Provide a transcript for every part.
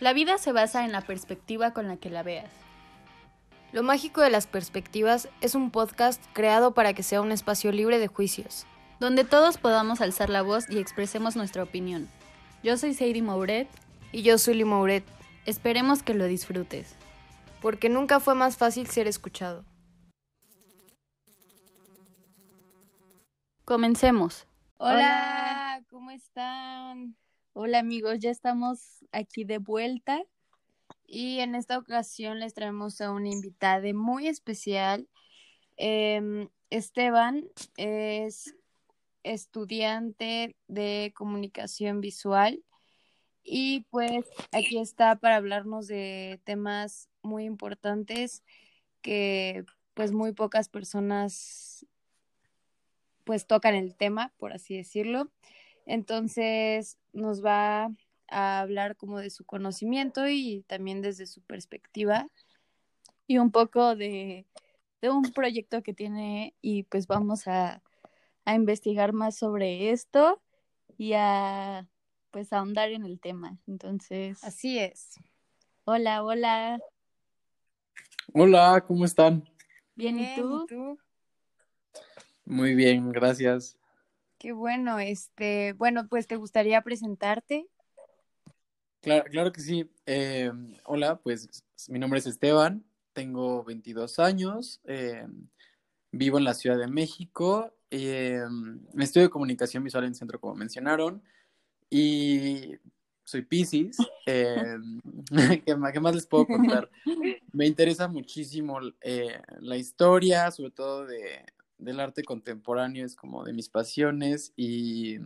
La vida se basa en la perspectiva con la que la veas. Lo mágico de las perspectivas es un podcast creado para que sea un espacio libre de juicios. Donde todos podamos alzar la voz y expresemos nuestra opinión. Yo soy Sadie Mouret. Y yo soy Mouret. Esperemos que lo disfrutes. Porque nunca fue más fácil ser escuchado. Comencemos. Hola, ¿cómo están? Hola amigos, ya estamos aquí de vuelta. Y en esta ocasión les traemos a una invitada muy especial. Em, Esteban es estudiante de comunicación visual y pues aquí está para hablarnos de temas muy importantes que pues muy pocas personas pues tocan el tema, por así decirlo. Entonces nos va a hablar como de su conocimiento y también desde su perspectiva. Y un poco de, de un proyecto que tiene y pues vamos a, a investigar más sobre esto y a pues ahondar en el tema. Entonces. Así es. Hola, hola. Hola, ¿cómo están? Bien, ¿y tú? Muy bien, gracias. Qué bueno, este, bueno, pues te gustaría presentarte. Claro, claro que sí. Eh, hola, pues mi nombre es Esteban, tengo 22 años, eh, vivo en la Ciudad de México, eh, estudio comunicación visual en centro, como mencionaron, y soy Pisces. Eh, ¿qué, más, les puedo contar? Me interesa muchísimo la historia, sobre todo de, del arte contemporáneo, es como de mis pasiones y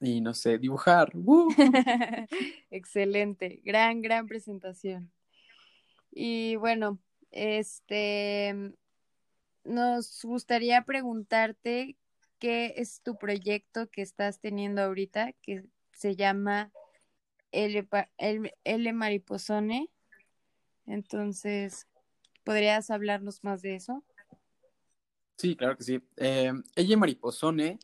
y no sé, dibujar. Excelente, gran, gran presentación. Y bueno, este, nos gustaría preguntarte qué es tu proyecto que estás teniendo ahorita, que se llama L, L, Mariposone. Entonces, ¿podrías hablarnos más de eso? Sí, claro que sí. Eh, L Mariposone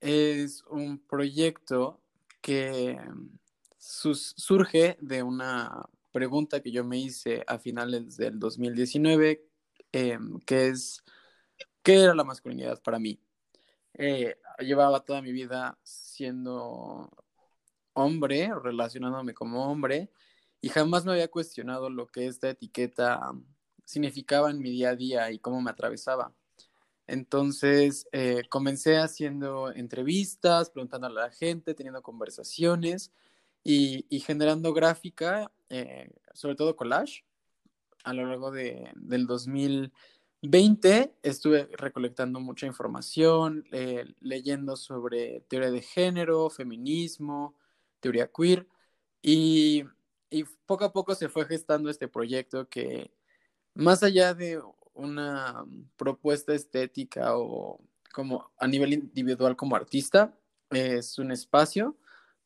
es un proyecto que surge de una pregunta que yo me hice a finales del 2019, em, que es, ¿qué era la masculinidad para mí? Eh, llevaba toda mi vida siendo hombre, relacionándome como hombre, y jamás me había cuestionado lo que esta etiqueta significaba en mi día a día y cómo me atravesaba. Entonces, eh, comencé haciendo entrevistas, preguntando a la gente, teniendo conversaciones y, generando gráfica, eh, sobre todo collage. A lo largo de, del 2020 estuve recolectando mucha información, eh, leyendo sobre teoría de género, feminismo, teoría queer y, y poco a poco se fue gestando este proyecto que más allá de una propuesta estética o como a nivel individual como artista, es un espacio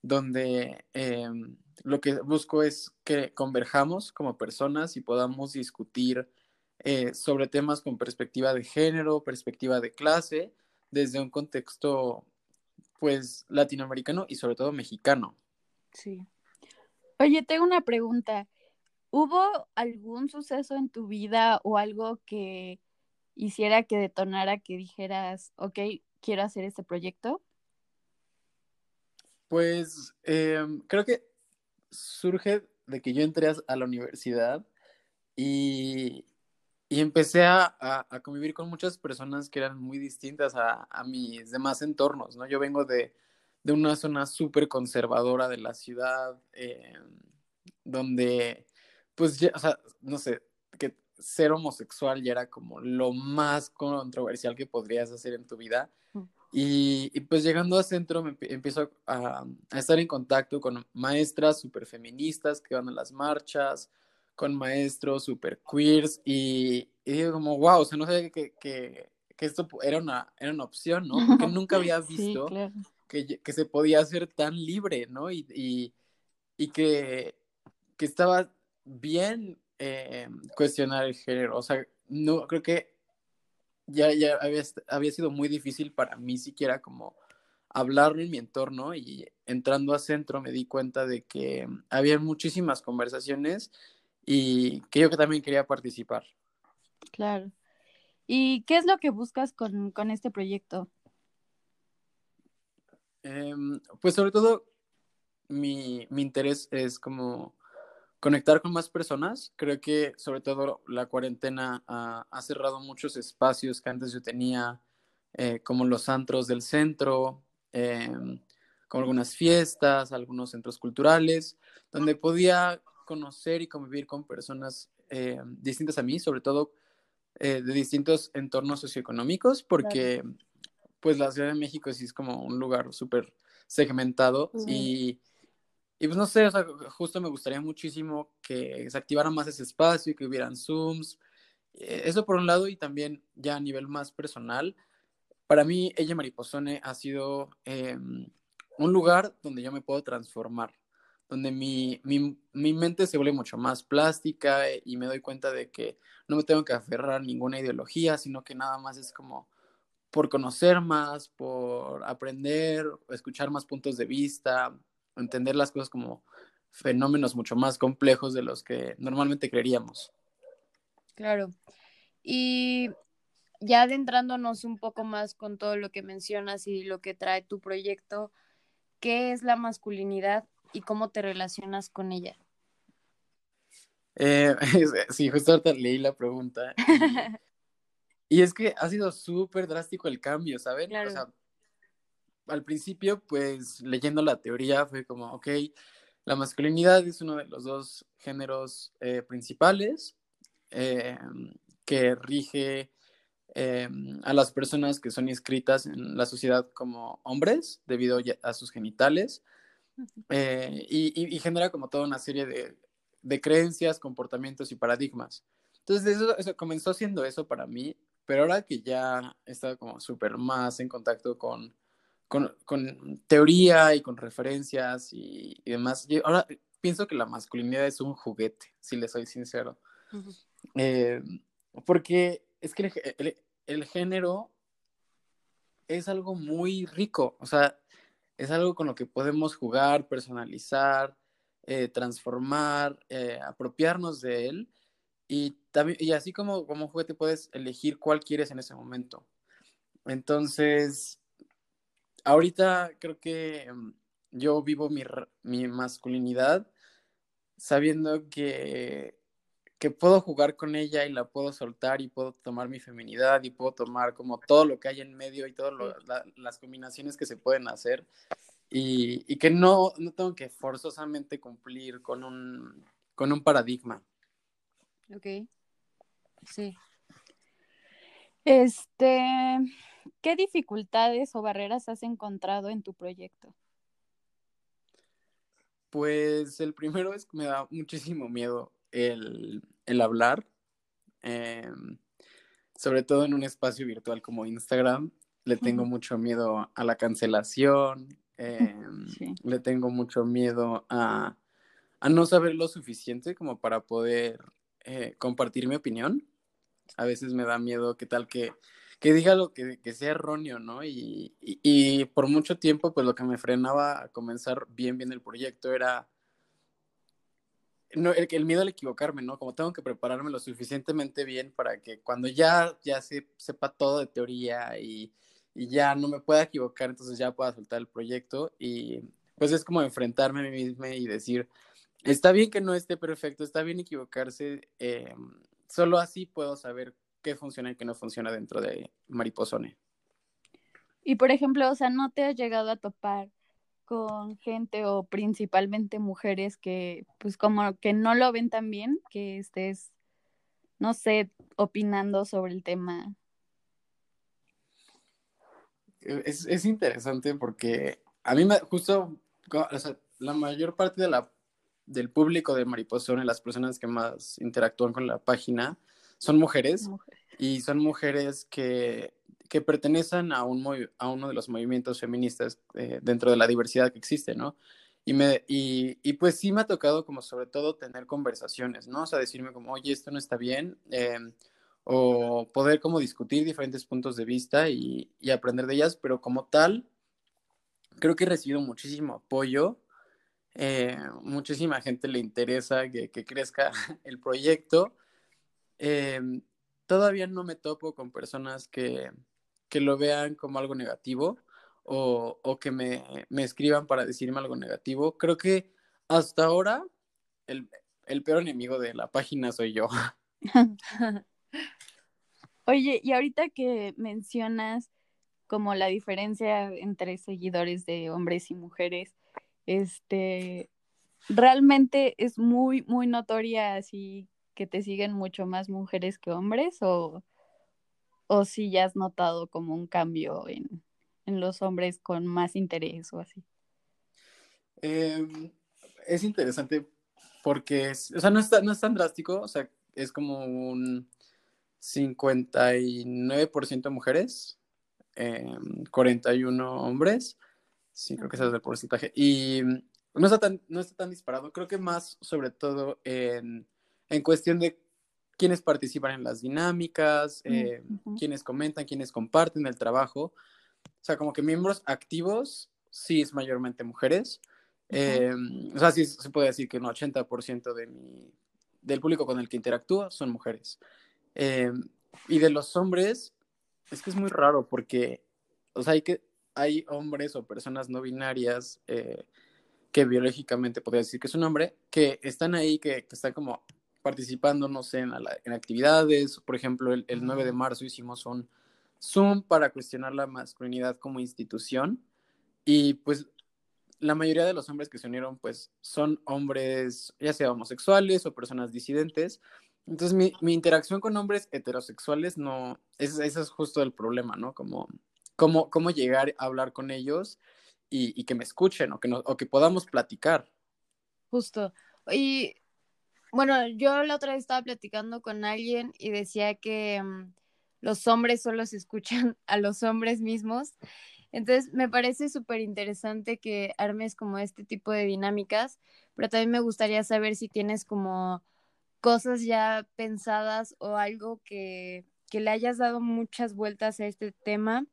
donde em, lo que busco es que converjamos como personas y podamos discutir eh, sobre temas con perspectiva de género, perspectiva de clase, desde un contexto pues latinoamericano y sobre todo mexicano. Sí. Oye, tengo una pregunta. ¿Hubo algún suceso en tu vida o algo que hiciera que detonara que dijeras, ok, quiero hacer este proyecto? Pues em, creo que surge de que yo entré a la universidad y, empecé a, convivir con muchas personas que eran muy distintas a, mis demás entornos, ¿no? Yo vengo de, una zona súper conservadora de la ciudad, em, donde pues ya, o sea, no sé, que ser homosexual ya era como lo más controversial que podrías hacer en tu vida. Mm. Y, pues llegando a centro me empiezo a, estar en contacto con maestras súper feministas que van a las marchas, con maestros súper queers y, digo como, wow, o sea, no sabía que, que, esto era una, era una opción, ¿no? Porque nunca había visto que, que, se podía hacer tan libre, ¿no? Y, y, y que, que estaba bien eh, cuestionar el género. O sea, no creo que ya, ya había, había, sido muy difícil para mí siquiera como hablarlo en mi entorno y entrando a centro me di cuenta de que había muchísimas conversaciones y que yo que también quería participar. Claro. ¿Y qué es lo que buscas con, este proyecto? Em, pues sobre todo mi, interés es como conectar con más personas. Creo que sobre todo la cuarentena ha, cerrado muchos espacios que antes yo tenía, eh, como los antros del centro, em, como algunas fiestas, algunos centros culturales, donde podía conocer y convivir con personas eh, distintas a mí, sobre todo eh, de distintos entornos socioeconómicos, porque pues la Ciudad de México sí es como un lugar súper segmentado y, y, pues no sé, o sea, justo me gustaría muchísimo que se activara más ese espacio, y que hubieran Zooms, eh, eso por un lado y también ya a nivel más personal, para mí ella Mariposone ha sido em, un lugar donde yo me puedo transformar donde mi, mente se vuelve mucho más plástica eh, y me doy cuenta de que no me tengo que aferrar a ninguna ideología, sino que nada más es como por conocer más, por aprender, escuchar más puntos de vista, entender las cosas como fenómenos mucho más complejos de los que normalmente creeríamos. Claro. Y ya adentrándonos un poco más con todo lo que mencionas y lo que trae tu proyecto, ¿qué es la masculinidad y cómo te relacionas con ella? Eh, sí, justo ahorita leí la pregunta. Y, es que ha sido súper drástico el cambio, ¿saben? O sea, al principio, pues leyendo la teoría fue como, ok, la masculinidad es uno de los dos géneros eh, principales eh, que rige a las personas que son inscritas en la sociedad como hombres debido a sus genitales. Eh, y, genera como toda una serie de, creencias, comportamientos y paradigmas. Entonces, eso, comenzó siendo eso para mí, pero ahora que ya he estado como súper más en contacto con, con, teoría y con referencias y, demás, ahora pienso que la masculinidad es un juguete, si le soy sincero. Eh, porque es que el, el género es algo muy rico, o sea, es algo con lo que podemos jugar, personalizar, eh, transformar, eh, apropiarnos de él. Y, también, y así como, como juguete puedes elegir cuál quieres en ese momento. Entonces, ahorita creo que mm, yo vivo mi, mi masculinidad sabiendo que que puedo jugar con ella y la puedo soltar y puedo tomar mi feminidad y puedo tomar como todo lo que hay en medio y todas las combinaciones que se pueden hacer y, y, que no, no tengo que forzosamente cumplir con un, con un paradigma. Ok, sí. Este, ¿qué dificultades o barreras has encontrado en tu proyecto? Pues el primero es que me da muchísimo miedo el, el hablar, em, sobre todo en un espacio virtual como Instagram. Le tengo mucho miedo a la cancelación, em, le tengo mucho miedo a, a, no saber lo suficiente como para poder eh, compartir mi opinión. A veces me da miedo qué tal que, que diga lo que, que sea erróneo, ¿no? Y, y, y, por mucho tiempo, pues lo que me frenaba a comenzar bien, bien el proyecto era no, el, miedo al equivocarme, ¿no? Como tengo que prepararme lo suficientemente bien para que cuando ya, ya se, sepa todo de teoría y, ya no me pueda equivocar, entonces ya pueda soltar el proyecto y pues es como enfrentarme a mí mismo y decir, está bien que no esté perfecto, está bien equivocarse, eh, solo así puedo saber qué funciona y qué no funciona dentro de Mariposone. Y por ejemplo, o sea, ¿no te has llegado a topar con gente o principalmente mujeres que pues como que no lo ven tan bien, que estés, no sé, opinando sobre el tema. Es, interesante porque a mí me justo, o sea, la mayor parte de la, del público de Mariposón las personas que más interactúan con la página, son mujeres. y son mujeres que que pertenecen a, un a uno de los movimientos feministas eh, dentro de la diversidad que existe, ¿no? Y, me, y, y, pues sí me ha tocado como sobre todo tener conversaciones, ¿no? O sea, decirme como, oye, esto no está bien, em, o poder como discutir diferentes puntos de vista y, y, aprender de ellas, pero como tal, creo que he recibido muchísimo apoyo. Eh, muchísima gente le interesa que, crezca el proyecto. Eh, todavía no me topo con personas que, lo vean como algo negativo o, que me, escriban para decirme algo negativo. Creo que hasta ahora el, el peor enemigo de la página soy yo. Oye, y ahorita que mencionas como la diferencia entre seguidores de hombres y mujeres, este, realmente es muy, muy notoria así que te siguen mucho más mujeres que hombres o, o si ya has notado como un cambio en, los hombres con más interés o así. Em, es interesante porque, o sea, no es, no es tan drástico, o sea, es como un 59% mujeres, 41 em, hombres. Sí, creo que ese es el porcentaje. Y no está tan, no está tan disparado. Creo que más, sobre todo, en, en cuestión de quienes participan en las dinámicas, eh, quienes comentan, quienes comparten el trabajo. O sea, como que miembros activos, sí es mayormente mujeres. Em, o sea, sí se puede decir que un 80% de mi, del público con el que interactúo son mujeres. Em, y de los hombres, es que es muy raro porque, o sea, hay, que, hay hombres o personas no binarias eh, que biológicamente podría decir que es un hombre, que están ahí, que, están como participando, no sé, en, en actividades. Por ejemplo, el, el, 9 de marzo hicimos un Zoom para cuestionar la masculinidad como institución. Y pues la mayoría de los hombres que se unieron, pues son hombres, ya sea homosexuales o personas disidentes, entonces, mi, mi interacción con hombres heterosexuales no, ese, es justo el problema, ¿no? Como, cómo, cómo llegar a hablar con ellos y, que me escuchen o que, no, o que podamos platicar. Justo. Y bueno, yo la otra vez estaba platicando con alguien y decía que mm, los hombres solo se escuchan a los hombres mismos. Entonces, me parece súper interesante que armes como este tipo de dinámicas, pero también me gustaría saber si tienes como cosas ya pensadas o algo que, le hayas dado muchas vueltas a este tema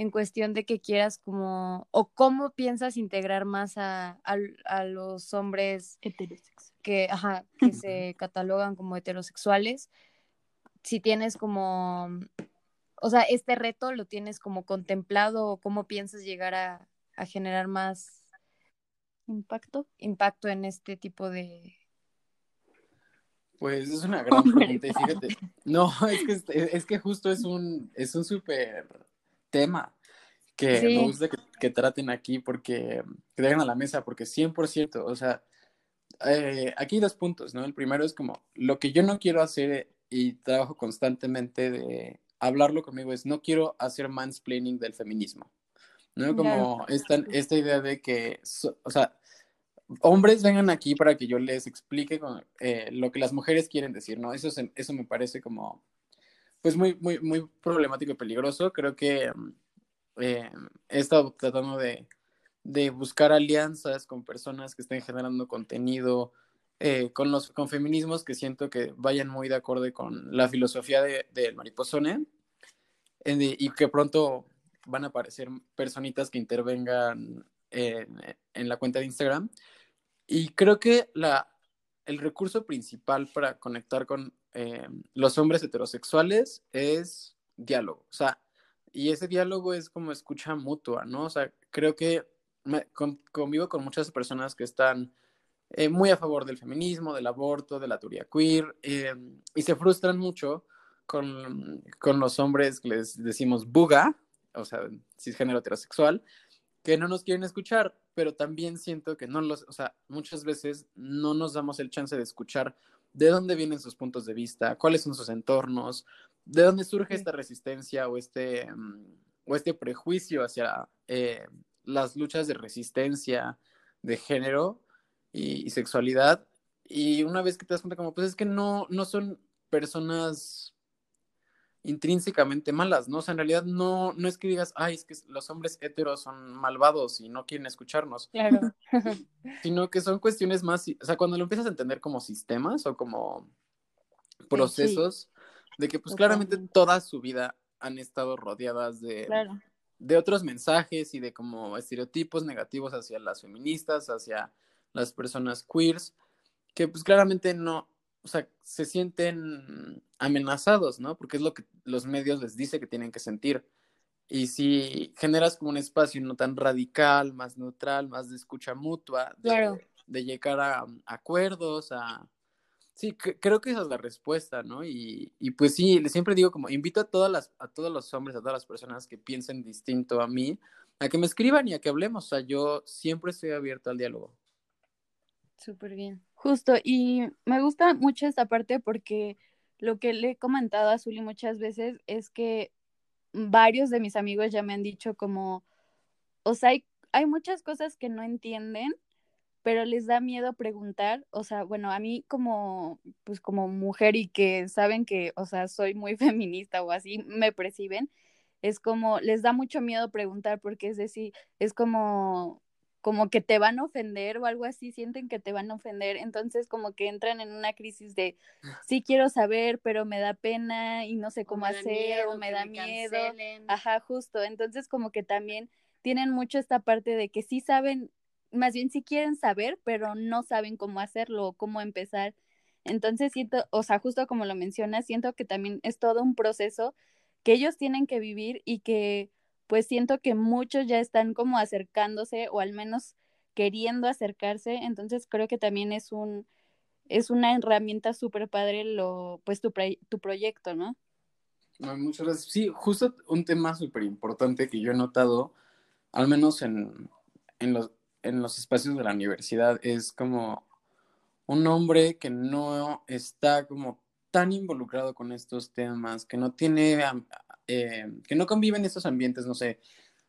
en cuestión de que quieras como, o cómo piensas integrar más a, los hombres heterosexuales que, ajá, que se catalogan como heterosexuales. Si tienes como, o sea, este reto lo tienes como contemplado o cómo piensas llegar a, a generar más impacto, impacto en este tipo de, pues es una gran pregunta y fíjate, no, es que, es que justo es un, es un súper tema que me gusta que, traten aquí porque, que dejen a la mesa, porque 100%, o sea, eh, aquí hay dos puntos, ¿no? El primero es como, lo que yo no quiero hacer y trabajo constantemente de hablarlo conmigo es, no quiero hacer mansplaining del feminismo, ¿no? Como esta, esta idea de que, o sea, hombres vengan aquí para que yo les explique eh, lo que las mujeres quieren decir, ¿no? Eso, eso me parece como, pues muy, muy, muy problemático y peligroso. Creo que mm, eh, he estado tratando de, buscar alianzas con personas que estén generando contenido, eh, con los con feminismos que siento que vayan muy de acuerdo con la filosofía del de mariposone y que pronto van a aparecer personitas que intervengan en la cuenta de Instagram y creo que la, el recurso principal para conectar con eh, los hombres heterosexuales es diálogo. O sea, y ese diálogo es como escucha mutua, ¿no? O sea, creo que convivo con muchas personas que están eh, muy a favor del feminismo, del aborto, de la teoría queer, eh, y se frustran mucho con, con, los hombres que les decimos buga, o sea, cisgénero heterosexual, que no nos quieren escuchar pero también siento que no los, o sea, muchas veces no nos damos el chance de escuchar de dónde vienen sus puntos de vista, cuáles son sus entornos, de dónde surge esta resistencia o este, mm, o este prejuicio hacia eh, las luchas de resistencia de género y, y, sexualidad. Y una vez que te das cuenta como, pues es que no, no son personas intrínsecamente malas, ¿no? O sea, en realidad no, no es que digas, ay, es que los hombres heteros son malvados y no quieren escucharnos. Claro. sino que son cuestiones más, o sea, cuando lo empiezas a entender como sistemas o como procesos, de que pues claramente toda su vida han estado rodeadas de, de otros mensajes y de como estereotipos negativos hacia las feministas, hacia las personas queers, que pues claramente no, o sea, se sienten amenazados, ¿no? Porque es lo que los medios les dice que tienen que sentir. Y si generas como un espacio no tan radical, más neutral, más de escucha mutua, de, de llegar a, acuerdos, a... Sí, creo que esa es la respuesta, ¿no? Y, y pues sí, siempre digo como, invito a, todas las, a todos los hombres, a todas las personas que piensen distinto a mí, a que me escriban y a que hablemos. O sea, yo siempre estoy abierto al diálogo. Súper bien. Justo, y me gusta mucho esta parte porque lo que le he comentado a Zuli muchas veces es que varios de mis amigos ya me han dicho como, o sea, hay, hay muchas cosas que no entienden, pero les da miedo preguntar, o sea, bueno, a mí como, pues como mujer y que saben que, o sea, soy muy feminista o así, me perciben, es como, les da mucho miedo preguntar porque es decir, es como, como que te van a ofender o algo así, sienten que te van a ofender, entonces como que entran en una crisis de sí quiero saber, pero me da pena y no sé cómo hacer o me da miedo. Ajá, justo, entonces como que también tienen mucho esta parte de que sí saben, más bien sí quieren saber, pero no saben cómo hacerlo o cómo empezar. Entonces siento, o sea, justo como lo mencionas, siento que también es todo un proceso que ellos tienen que vivir y que pues siento que muchos ya están como acercándose o al menos queriendo acercarse, entonces creo que también es un es una herramienta súper padre lo pues tu, tu proyecto, ¿no? Muchas gracias. Sí, justo un tema súper importante que yo he notado, al menos en, en, los, en los espacios de la universidad, es como un hombre que no está como tan involucrado con estos temas, que no tiene eh, que no conviven en estos ambientes, no sé,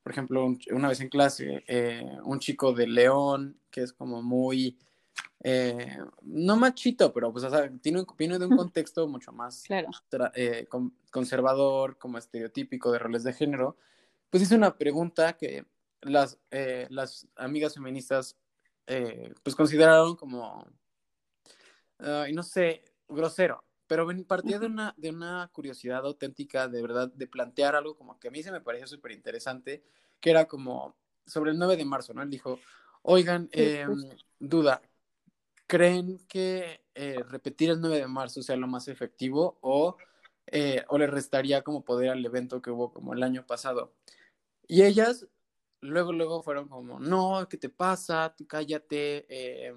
por ejemplo, una vez en clase, eh, un chico de León, que es como muy, eh, no machito, pero pues, o sea, tiene, viene de un contexto mucho más conservador, como estereotípico de roles de género, pues hizo una pregunta que las, las amigas feministas pues consideraron como, y no sé, grosero pero partía de una, de una curiosidad auténtica, de verdad, de plantear algo como que a mí se me pareció súper interesante, que era como sobre el 9 de marzo, ¿no? Él dijo, oigan, em, duda, ¿creen que eh, repetir el 9 de marzo sea lo más efectivo o, eh, o le restaría como poder al evento que hubo como el año pasado? Y ellas luego, luego fueron como, no, ¿qué te pasa? Tú cállate.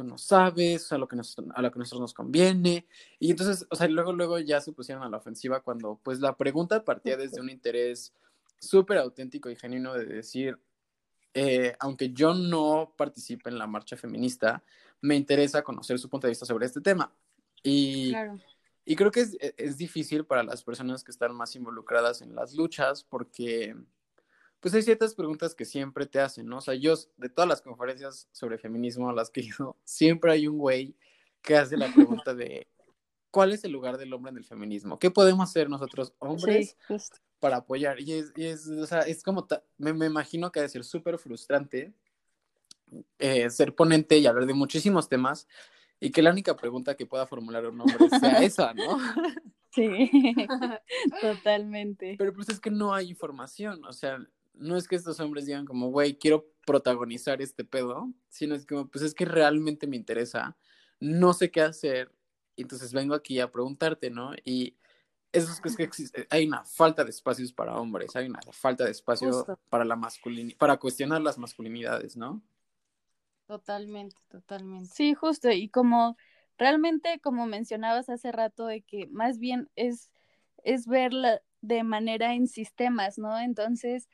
Eh, no sabes, a lo que nos, a lo que nosotros nos conviene. Y entonces, o sea, luego, luego ya se pusieron a la ofensiva cuando pues la pregunta partía desde un interés súper auténtico y genuino de decir, eh, aunque yo no participe en la marcha feminista, me interesa conocer su punto de vista sobre este tema. Y, y creo que es, es difícil para las personas que están más involucradas en las luchas porque pues hay ciertas preguntas que siempre te hacen, ¿no? O sea, yo de todas las conferencias sobre feminismo a las que he ido, siempre hay un güey que hace la pregunta de ¿cuál es el lugar del hombre en el feminismo? ¿Qué podemos hacer nosotros hombres para apoyar? Y es, y es, o sea, es como, me, me, imagino que ha de ser súper frustrante eh, ser ponente y hablar de muchísimos temas y que la única pregunta que pueda formular un hombre sea esa, ¿no? Sí, totalmente. Pero pues es que no hay información, o sea, no es que estos hombres digan como, güey, quiero protagonizar este pedo, sino es como, pues es que realmente me interesa, no sé qué hacer, entonces vengo aquí a preguntarte, ¿no? Y eso es que existe, hay una falta de espacios para hombres, hay una falta de espacio para la masculinidad, para cuestionar las masculinidades, ¿no? Totalmente, totalmente. Sí, justo, y como realmente, como mencionabas hace rato, de que más bien es, es verla de manera en sistemas, ¿no? Entonces,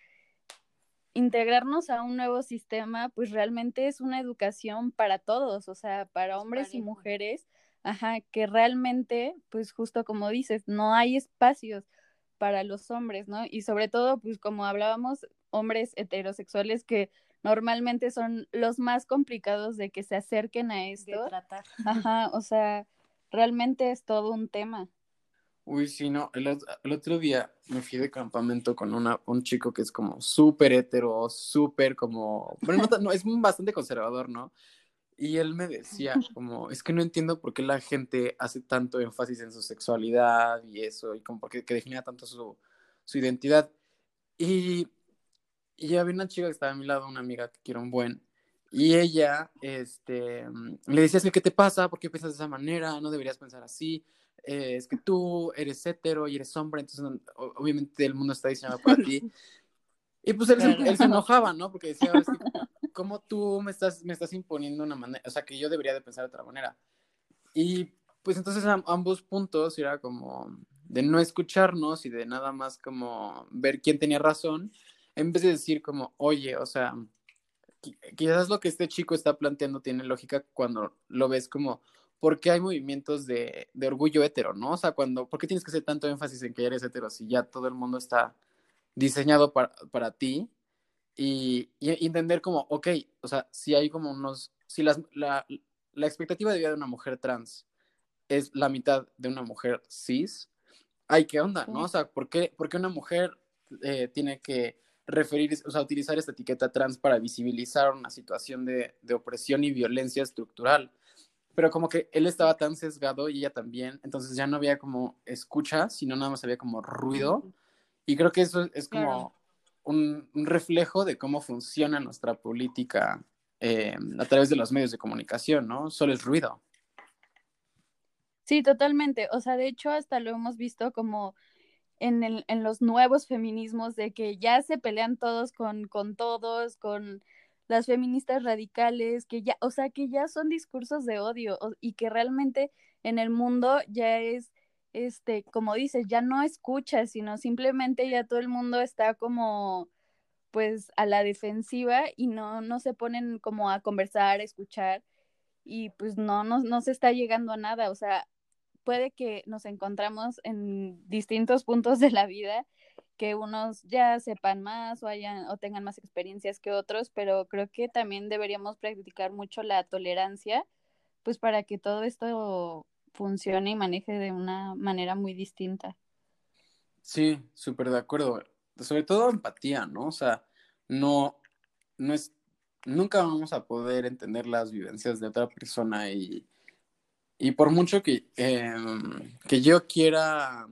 integrarnos a un nuevo sistema, pues realmente es una educación para todos, o sea, para hombres y mujeres, ajá, que realmente, pues justo como dices, no hay espacios para los hombres, ¿no? Y sobre todo, pues como hablábamos, hombres heterosexuales que normalmente son los más complicados de que se acerquen a esto. De tratar. Ajá, o sea, realmente es todo un tema. Uy, sí, no, el, otro día me fui de campamento con una, un chico que es como súper hetero, súper como, bueno, no, no, es bastante conservador, ¿no? Y él me decía, como, es que no entiendo por qué la gente hace tanto énfasis en su sexualidad y eso, y como porque que define tanto su, su identidad. Y y había una chica que estaba a mi lado, una amiga que quiero un buen, y ella, este, le decía, ¿qué te pasa? ¿Por qué piensas de esa manera? No deberías pensar así. Eh, es que tú eres hetero y eres hombre, entonces obviamente el mundo está diseñado para ti. Y pues él, se enojaba, ¿no? Porque decía, ¿cómo tú me estás, me estás imponiendo una manera? O sea, que yo debería de pensar de otra manera. Y pues entonces ambos puntos era como de no escucharnos y de nada más como ver quién tenía razón, en vez de decir como, oye, o sea, quizás lo que este chico está planteando tiene lógica cuando lo ves como, ¿por qué hay movimientos de, de orgullo hetero, no? O sea, cuando, ¿por qué tienes que hacer tanto énfasis en que eres hetero si ya todo el mundo está diseñado para, para ti? Y, entender como, ok, o sea, si hay como unos, si las, la, la expectativa de vida de una mujer trans es la mitad de una mujer cis, ay, ¿qué onda? ¿No? O sea, ¿por qué, por qué una mujer eh, tiene que referir, o sea, utilizar esta etiqueta trans para visibilizar una situación de, de, opresión y violencia estructural? Pero como que él estaba tan sesgado y ella también, entonces ya no había como escucha, sino nada más había como ruido. Y creo que eso es como un, un, reflejo de cómo funciona nuestra política eh, a través de los medios de comunicación, ¿no? Solo es ruido. Sí, totalmente. O sea, de hecho, hasta lo hemos visto como en, el, en los nuevos feminismos, de que ya se pelean todos con, con todos, con las feministas radicales, que ya, o sea, que ya son discursos de odio y que realmente en el mundo ya es, este, como dices, ya no escuchas, sino simplemente ya todo el mundo está como, pues, a la defensiva y no, no se ponen como a conversar, a escuchar y pues no, no, no se está llegando a nada, o sea, puede que nos encontramos en distintos puntos de la vida, que unos ya sepan más o hayan o tengan más experiencias que otros, pero creo que también deberíamos practicar mucho la tolerancia, pues para que todo esto funcione y maneje de una manera muy distinta. Sí, súper de acuerdo. Sobre todo empatía, ¿no? O sea, no, no es, nunca vamos a poder entender las vivencias de otra persona y, y por mucho que, em, que yo quiera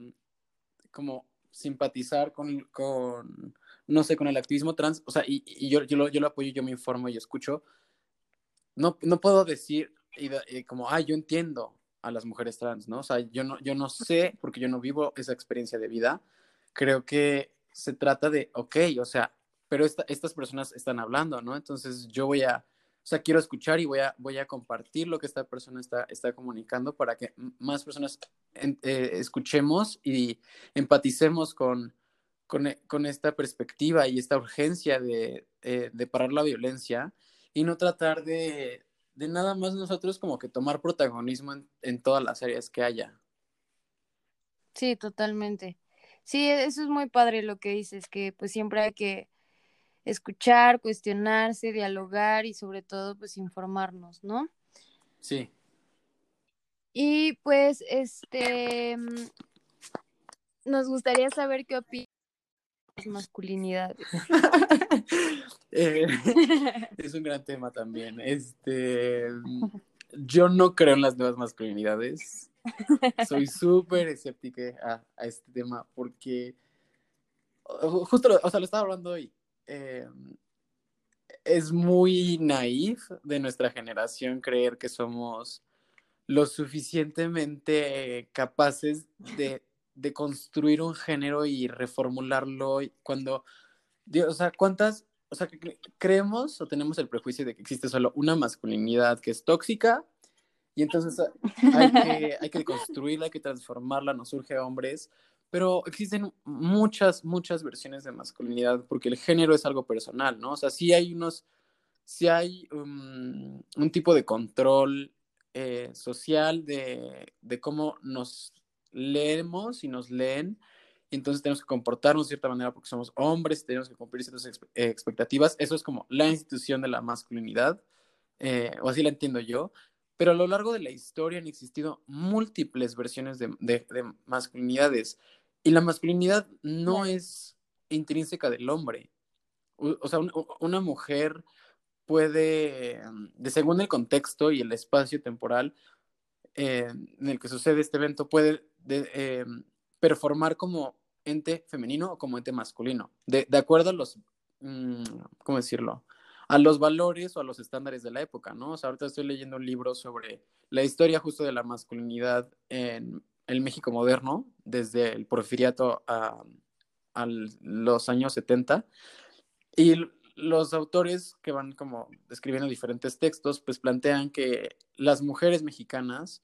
como simpatizar con, con, no sé, con el activismo trans, o sea, y, y yo, yo, lo, yo lo apoyo, yo me informo y escucho, no, no puedo decir y, como, ah, yo entiendo a las mujeres trans, ¿no? O sea, yo no, yo no sé, porque yo no vivo esa experiencia de vida, creo que se trata de, ok, o sea, pero estas personas están hablando, ¿no? Entonces yo voy a o sea, quiero escuchar y voy a, voy a compartir lo que esta persona está, está comunicando para que más personas eh, escuchemos y empaticemos con, con, e, con, esta perspectiva y esta urgencia de, eh, de parar la violencia y no tratar de, de, nada más nosotros como que tomar protagonismo en, en todas las áreas que haya. Sí, totalmente. Sí, eso es muy padre lo que dices, que pues siempre hay que escuchar, cuestionarse, dialogar y sobre todo pues informarnos, ¿no? Sí. Y pues este mm, nos gustaría saber qué opinas de las masculinidades. Eh, es un gran tema también. Este yo no creo en las nuevas masculinidades. Soy súper escéptica a, este tema porque justo, o sea, lo estaba hablando hoy eh, es muy naif de nuestra generación creer que somos lo suficientemente capaces de, de construir un género y reformularlo cuando, o sea, ¿cuántas, o sea, creemos o tenemos el prejuicio de que existe solo una masculinidad que es tóxica y entonces hay que, hay que construirla, hay que transformarla, nos surge a hombres, pero existen muchas, muchas versiones de masculinidad porque el género es algo personal, ¿no? O sea, sí hay unos, sí hay um, un tipo de control eh, social de, de, cómo nos leemos y nos leen, y entonces tenemos que comportarnos de cierta manera porque somos hombres, tenemos que cumplir ciertas expectativas, eso es como la institución de la masculinidad, eh, o así la entiendo yo, pero a lo largo de la historia han existido múltiples versiones de, de, de masculinidades. Y la masculinidad no es intrínseca del hombre. O, sea, una mujer puede, de según el contexto y el espacio temporal eh, en el que sucede este evento, puede eh, performar como ente femenino o como ente masculino, de, acuerdo a los mm, ¿cómo decirlo? A los valores o a los estándares de la época, ¿no? O sea, ahorita estoy leyendo un libro sobre la historia justo de la masculinidad en el México moderno, desde el porfiriato a, los años 70. Y los autores que van como escribiendo diferentes textos, pues plantean que las mujeres mexicanas,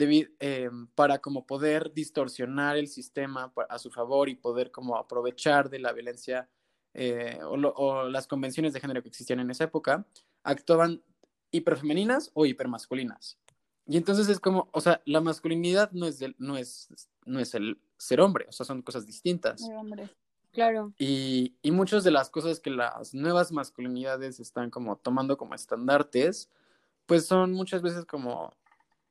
eh, para como poder distorsionar el sistema a su favor y poder como aprovechar de la violencia eh, o, las convenciones de género que existían en esa época, actuaban hiperfemeninas o hipermasculinas. Y entonces es como, o sea, la masculinidad no es, no es, no es el ser hombre, o sea, son cosas distintas. Ser hombre. Claro. Y, y muchas de las cosas que las nuevas masculinidades están como tomando como estandartes, pues son muchas veces como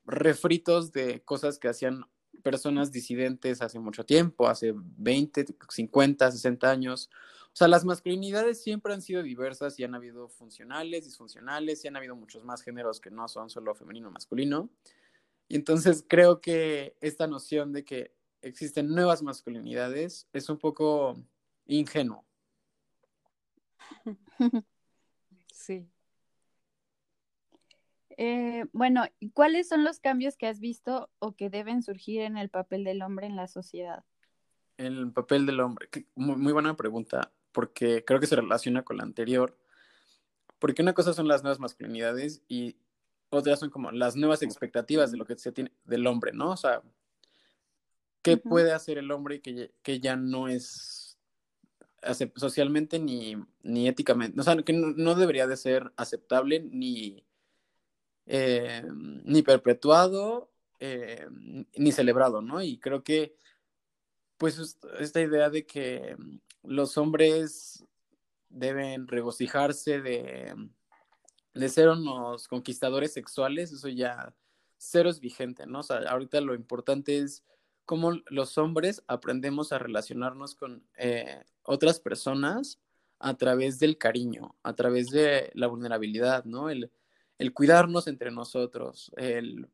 refritos de cosas que hacían personas disidentes hace mucho tiempo, hace 20, 50, 60 años. O sea, las masculinidades siempre han sido diversas y han habido funcionales, disfuncionales, y han habido muchos más géneros que no son solo femenino o masculino. Y entonces creo que esta noción de que existen nuevas masculinidades es un poco ingenuo. Sí. Eh, bueno, ¿cuáles son los cambios que has visto o que deben surgir en el papel del hombre en la sociedad? El papel del hombre, muy, buena pregunta, porque creo que se relaciona con la anterior, porque una cosa son las nuevas masculinidades y otras son como las nuevas expectativas de lo que se tiene del hombre, ¿no? O sea, ¿qué puede hacer el hombre que, que ya no es socialmente ni, ni éticamente, o sea, que no, debería de ser aceptable ni, eh, ni perpetuado eh, ni celebrado, ¿no? Y creo que, pues, esta idea de que los hombres deben regocijarse de, de ser unos conquistadores sexuales, eso ya cero es vigente, ¿no? O sea, ahorita lo importante es cómo los hombres aprendemos a relacionarnos con eh, otras personas a través del cariño, a través de la vulnerabilidad, ¿no? El, cuidarnos entre nosotros, el,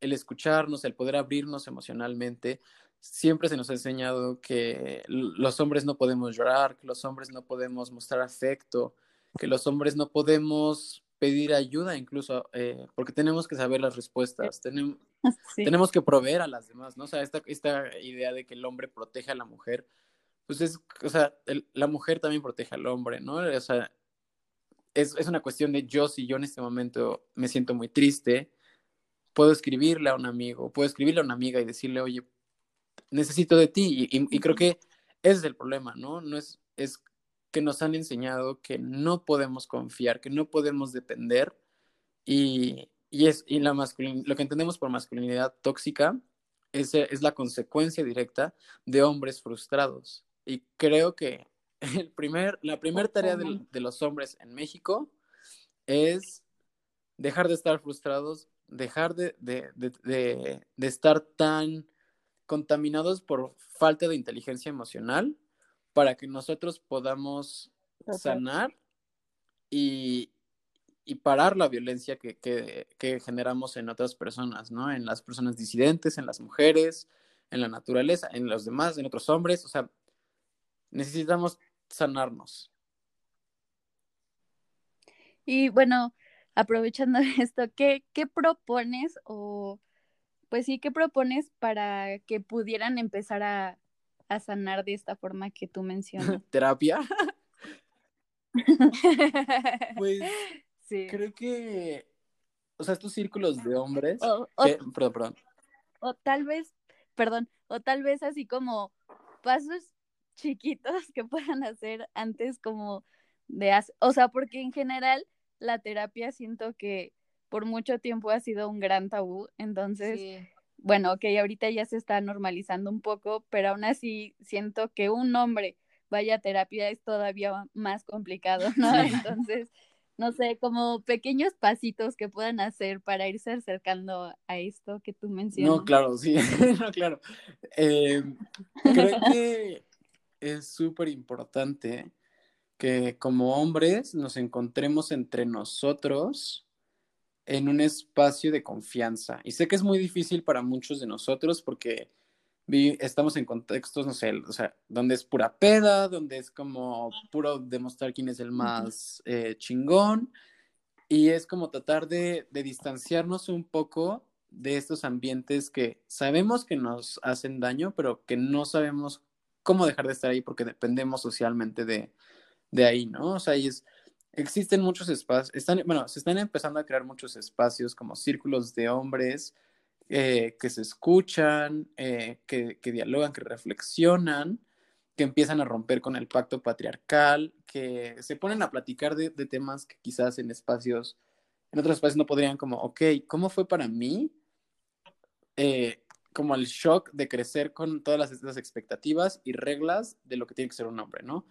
escucharnos, el poder abrirnos emocionalmente. Siempre se nos ha enseñado que los hombres no podemos llorar, que los hombres no podemos mostrar afecto, que los hombres no podemos pedir ayuda incluso, eh, porque tenemos que saber las respuestas, tenemos, tenemos que proveer a las demás, ¿no? O sea, esta, esta idea de que el hombre protege a la mujer, pues es, o sea, la mujer también protege al hombre, ¿no? O sea, es, es, una cuestión de yo, si yo en este momento me siento muy triste, puedo escribirle a un amigo, puedo escribirle a una amiga y decirle, oye, necesito de ti. Y, y, creo que ese es el problema, ¿no? No es, es que nos han enseñado que no podemos confiar, que no podemos depender y, y es, y la lo que entendemos por masculinidad tóxica es, es la consecuencia directa de hombres frustrados. Y creo que el primer, la primera tarea de, los hombres en México es dejar de estar frustrados, dejar de, de, estar tan contaminados por falta de inteligencia emocional para que nosotros podamos sanar y, y parar la violencia que, que, generamos en otras personas, ¿no? En las personas disidentes, en las mujeres, en la naturaleza, en los demás, en otros hombres. O sea, necesitamos sanarnos. Y bueno, aprovechando esto, ¿qué, qué propones o pues sí, qué propones para que pudieran empezar a, a sanar de esta forma que tú mencionas? ¿Terapia? pues Creo que, o sea, estos círculos de hombres, o, perdón, perdón. O tal vez, perdón, o tal vez así como pasos chiquitos que puedan hacer antes como de, o sea, porque en general la terapia siento que por mucho tiempo ha sido un gran tabú, entonces, bueno, ok, ahorita ya se está normalizando un poco, pero aún así siento que un hombre vaya a terapia es todavía más complicado, ¿no? Entonces, no sé, como pequeños pasitos que puedan hacer para irse acercando a esto que tú mencionas. No, claro, sí, no, claro. Eh, creo que es súper importante que como hombres nos encontremos entre nosotros en un espacio de confianza. Y sé que es muy difícil para muchos de nosotros porque estamos en contextos, no sé, o sea, donde es pura peda, donde es como puro demostrar quién es el más eh, chingón, y es como tratar de, de distanciarnos un poco de estos ambientes que sabemos que nos hacen daño, pero que no sabemos cómo dejar de estar ahí porque dependemos socialmente de, de ahí, ¿no? O sea, es, existen muchos espacios, están, bueno, se están empezando a crear muchos espacios como círculos de hombres eh, que se escuchan, eh, que, que, dialogan, que reflexionan, que empiezan a romper con el pacto patriarcal, que se ponen a platicar de, de temas que quizás en espacios, en otros espacios no podrían como, ok, ¿cómo fue para mí? Eh, como el shock de crecer con todas las, las, expectativas y reglas de lo que tiene que ser un hombre, ¿no?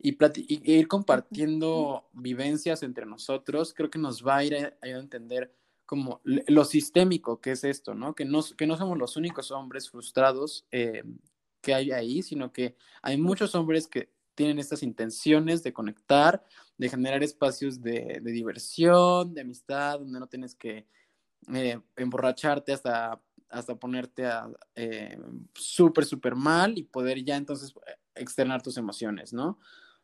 Y, y ir compartiendo vivencias entre nosotros, creo que nos va a ir a, a entender como lo sistémico que es esto, ¿no? Que no, que no somos los únicos hombres frustrados eh, que hay ahí, sino que hay muchos hombres que tienen estas intenciones de conectar, de generar espacios de, de diversión, de amistad, donde no tienes que eh, emborracharte hasta, hasta ponerte a eh, súper, súper mal y poder ya entonces externar tus emociones, ¿no?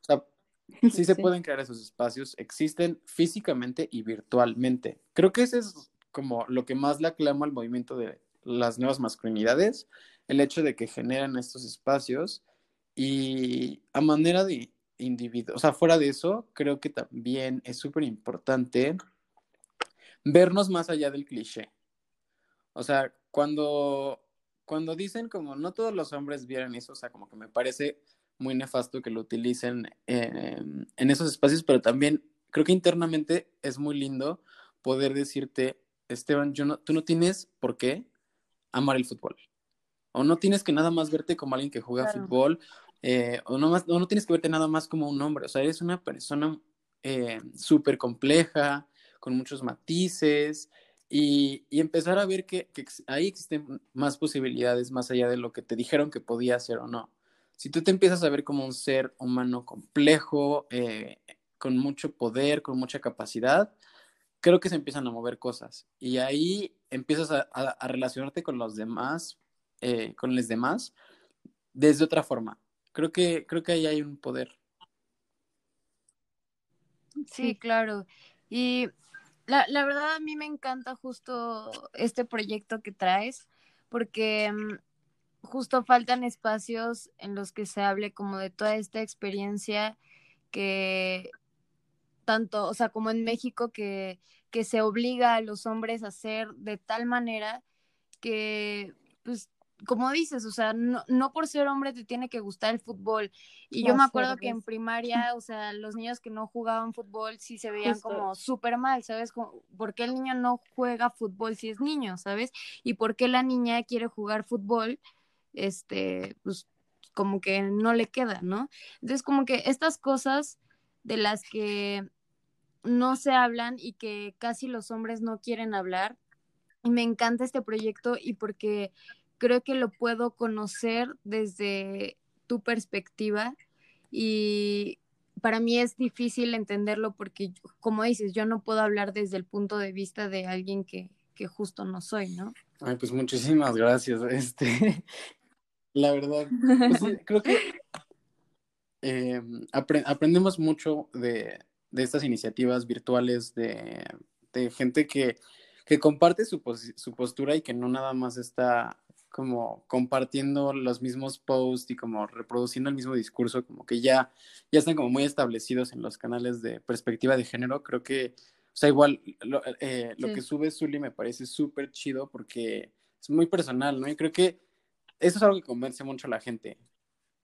O sea, sí se pueden crear esos espacios, existen físicamente y virtualmente. Creo que ese es como lo que más le aclama al movimiento de las nuevas masculinidades, el hecho de que generan estos espacios y a manera de individuo, o sea, fuera de eso, creo que también es súper importante vernos más allá del cliché. O sea, cuando, cuando dicen como no todos los hombres vieron eso, o sea, como que me parece muy nefasto que lo utilicen en, esos espacios, pero también creo que internamente es muy lindo poder decirte, Esteban, yo no, tú no tienes por qué amar el fútbol. O no tienes que nada más verte como alguien que juega fútbol, eh, o, no más, no tienes que verte nada más como un hombre. O sea, eres una persona eh, súper compleja, con muchos matices, y, y empezar a ver que, que, ahí existen más posibilidades más allá de lo que te dijeron que podía hacer o no si tú te empiezas a ver como un ser humano complejo, eh, con mucho poder, con mucha capacidad, creo que se empiezan a mover cosas. Y ahí empiezas a, a, relacionarte con los demás, eh, con los demás, desde otra forma. Creo que, creo que ahí hay un poder. Sí, claro. Y la, la verdad a mí me encanta justo este proyecto que traes, porque mm, justo faltan espacios en los que se hable como de toda esta experiencia que tanto, o sea, como en México que, que se obliga a los hombres a hacer de tal manera que, pues, como dices, o sea, no, no por ser hombre te tiene que gustar el fútbol. Y yo me acuerdo que en primaria, o sea, los niños que no jugaban fútbol sí se veían como súper mal, ¿sabes? ¿Por qué el niño no juega fútbol si es niño, ¿sabes? Y por qué la niña quiere jugar fútbol este, pues como que no le queda, ¿no? Entonces como que estas cosas de las que no se hablan y que casi los hombres no quieren hablar, me encanta este proyecto y porque creo que lo puedo conocer desde tu perspectiva y para mí es difícil entenderlo porque, como dices, yo no puedo hablar desde el punto de vista de alguien que, que justo no soy, ¿no? Ay, pues muchísimas gracias. Este, la verdad, pues creo que eh, aprendemos mucho de, de, estas iniciativas virtuales de, de gente que, que comparte su, su, postura y que no nada más está como compartiendo los mismos posts y como reproduciendo el mismo discurso, como que ya, ya están como muy establecidos en los canales de perspectiva de género. Creo que, o sea, igual lo, eh, lo sí. que sube Zully me parece súper chido porque es muy personal, ¿no? Y creo que eso es algo que convence mucho a la gente.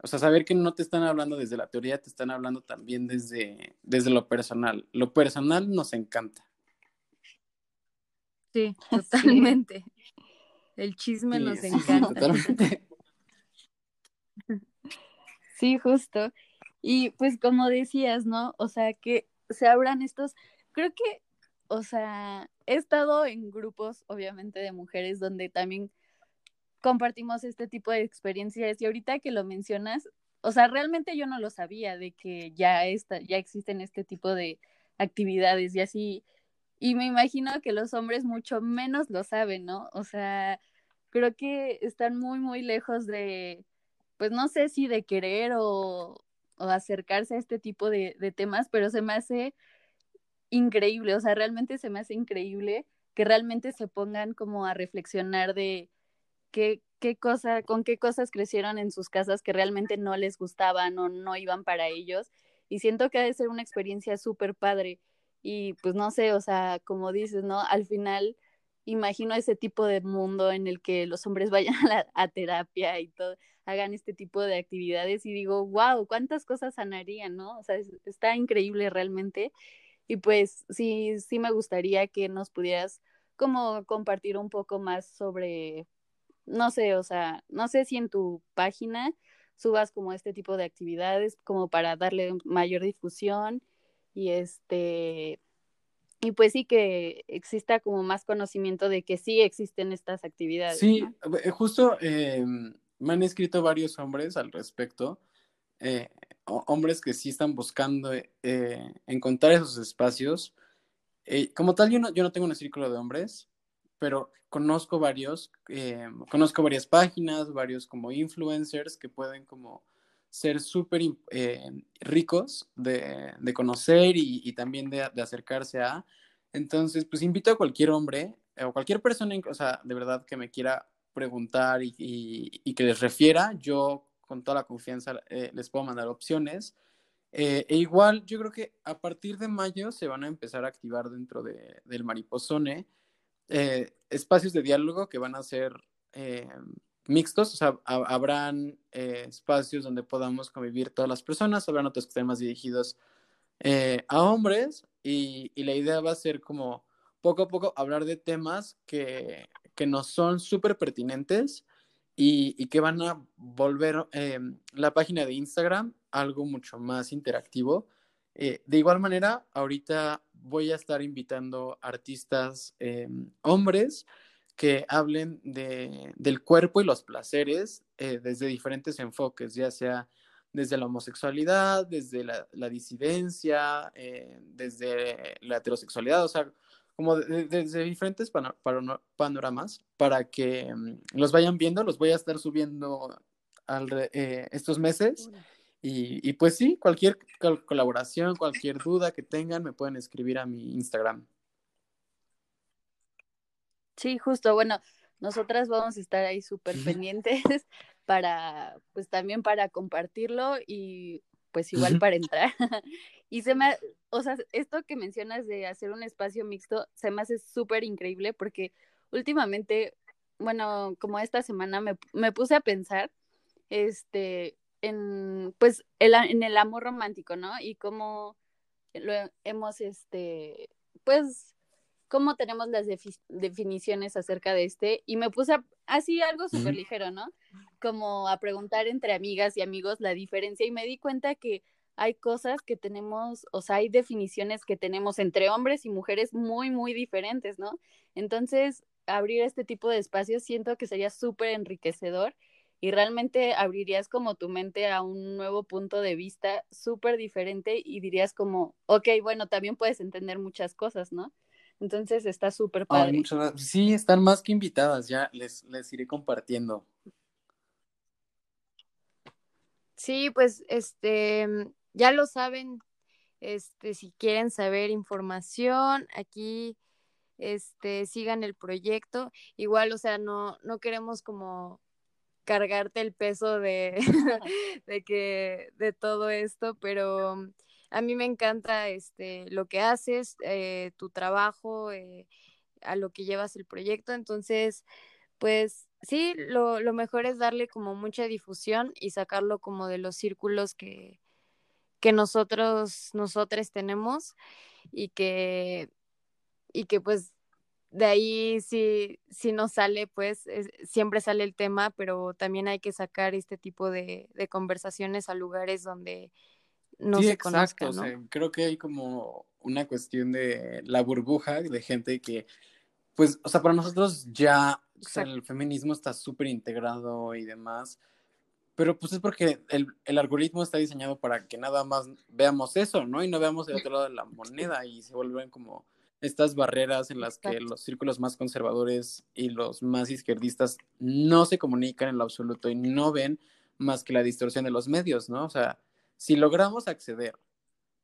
O sea, saber que no te están hablando desde la teoría, te están hablando también desde, desde lo personal. Lo personal nos encanta. Sí, totalmente. Sí. El chisme sí, nos sí, encanta. totalmente. Sí, justo. Y pues como decías, ¿no? O sea, que se abran estos, creo que, o sea, he estado en grupos, obviamente, de mujeres donde también compartimos este tipo de experiencias y ahorita que lo mencionas, o sea, realmente yo no lo sabía de que ya está, ya existen este tipo de actividades y así, y me imagino que los hombres mucho menos lo saben, ¿no? O sea, creo que están muy, muy lejos de, pues no sé si de querer o, o acercarse a este tipo de, de temas, pero se me hace increíble, o sea, realmente se me hace increíble que realmente se pongan como a reflexionar de qué, qué cosa, con qué cosas crecieron en sus casas que realmente no les gustaban o no iban para ellos. Y siento que ha de ser una experiencia súper padre. Y pues no sé, o sea, como dices, ¿no? Al final imagino ese tipo de mundo en el que los hombres vayan a, a terapia y todo, hagan este tipo de actividades y digo, wow, cuántas cosas sanarían, ¿no? O sea, está increíble realmente. Y pues sí, sí me gustaría que nos pudieras como compartir un poco más sobre, no sé, o sea, no sé si en tu página subas como este tipo de actividades como para darle mayor difusión y este y pues sí que exista como más conocimiento de que sí existen estas actividades. Sí, eh, justo eh, me han escrito varios hombres al respecto, eh, hombres que sí están buscando eh, encontrar esos espacios. Como tal, yo no, yo no tengo un círculo de hombres, pero conozco varios, conozco varias páginas, varios como influencers que pueden como ser súper ricos de, de, conocer y, y también de, de, acercarse a. Entonces, pues invito a cualquier hombre o cualquier persona, o sea, de verdad que me quiera preguntar y, y, y, que les refiera, yo con toda la confianza eh, les puedo mandar opciones. Eh, e igual, yo creo que a partir de mayo se van a empezar a activar dentro de, del Mariposone eh, espacios de diálogo que van a ser eh, mixtos, o sea, ha, habrán espacios donde podamos convivir todas las personas, habrán otros que estén más dirigidos a hombres y, la idea va a ser como poco a poco hablar de temas que, que nos son súper pertinentes y, y, que van a volver eh, la página de Instagram algo mucho más interactivo. Eh, de igual manera, ahorita voy a estar invitando artistas eh, hombres que hablen de, del cuerpo y los placeres eh, desde diferentes enfoques, ya sea desde la homosexualidad, desde la, disidencia, eh, desde la heterosexualidad, o sea, como desde de, de diferentes pan panoramas para que um, los vayan viendo, los voy a estar subiendo estos meses. Y, y, pues sí, cualquier colaboración, cualquier duda que tengan, me pueden escribir a mi Instagram. Sí, justo, bueno, nosotras vamos a estar ahí súper pendientes para, pues también para compartirlo y pues igual para entrar. y se me, o sea, esto que mencionas de hacer un espacio mixto, se me hace súper increíble porque últimamente, bueno, como esta semana me, me puse a pensar, este, en, pues, el, en el amor romántico, ¿no? Y cómo lo hemos, este, pues, cómo tenemos las definiciones acerca de este y me puse a, así algo súper ligero, ¿no? Como a preguntar entre amigas y amigos la diferencia y me di cuenta que hay cosas que tenemos, o sea, hay definiciones que tenemos entre hombres y mujeres muy, muy diferentes, ¿no? Entonces, abrir este tipo de espacios siento que sería súper enriquecedor y realmente abrirías como tu mente a un nuevo punto de vista súper diferente y dirías como, ok, bueno, también puedes entender muchas cosas, ¿no? Entonces está súper padre. Ay, muchas Sí, están más que invitadas, ya les, les iré compartiendo. Sí, pues este, ya lo saben, este, si quieren saber información, aquí este, sigan el proyecto. Igual, o sea, no, no queremos como cargarte el peso de, de que, de todo esto, pero a mí me encanta este, lo que haces, eh, tu trabajo, eh, a lo que llevas el proyecto. Entonces, pues sí, lo, lo, mejor es darle como mucha difusión y sacarlo como de los círculos que, que nosotros, nosotros tenemos y que, y que pues de ahí si, si no sale, pues es, siempre sale el tema, pero también hay que sacar este tipo de, de conversaciones a lugares donde no sí, se exacto. conozca, ¿no? O sea, creo que hay como una cuestión de la burbuja de gente que, pues, o sea, para nosotros ya o sea, el feminismo está súper integrado y demás, pero pues es porque el, el, algoritmo está diseñado para que nada más veamos eso, ¿no? Y no veamos el otro lado de la moneda y se vuelven como estas barreras en las que los círculos más conservadores y los más izquierdistas no se comunican en lo absoluto y no ven más que la distorsión de los medios, ¿no? O sea, si logramos acceder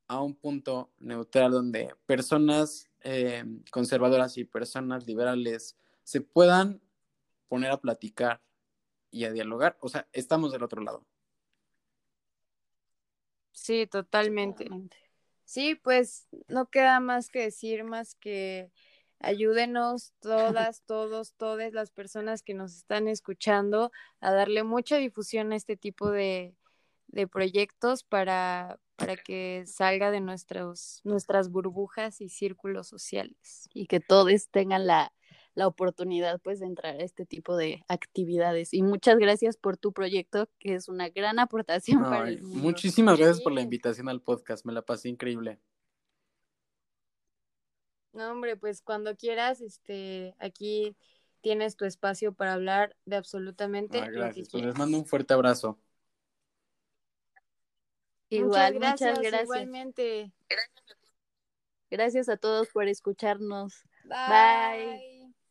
a un punto neutral donde personas eh, conservadoras y personas liberales se puedan poner a platicar y a dialogar, o sea, estamos del otro lado. Sí, totalmente. Sí, pues no queda más que decir más que ayúdenos todas, todos, todas las personas que nos están escuchando a darle mucha difusión a este tipo de, de proyectos para, para que salga de nuestros, nuestras burbujas y círculos sociales. Y que todos tengan la, la oportunidad pues de entrar a este tipo de actividades. Y muchas gracias por tu proyecto, que es una gran aportación para el mundo. Muchísimas gracias por la invitación al podcast, me la pasé increíble. No, hombre, pues cuando quieras, este, aquí tienes tu espacio para hablar de absolutamente ah, gracias. Pues les mando un fuerte abrazo. Igual, muchas gracias. Muchas Igualmente. Gracias a todos por escucharnos. Bye.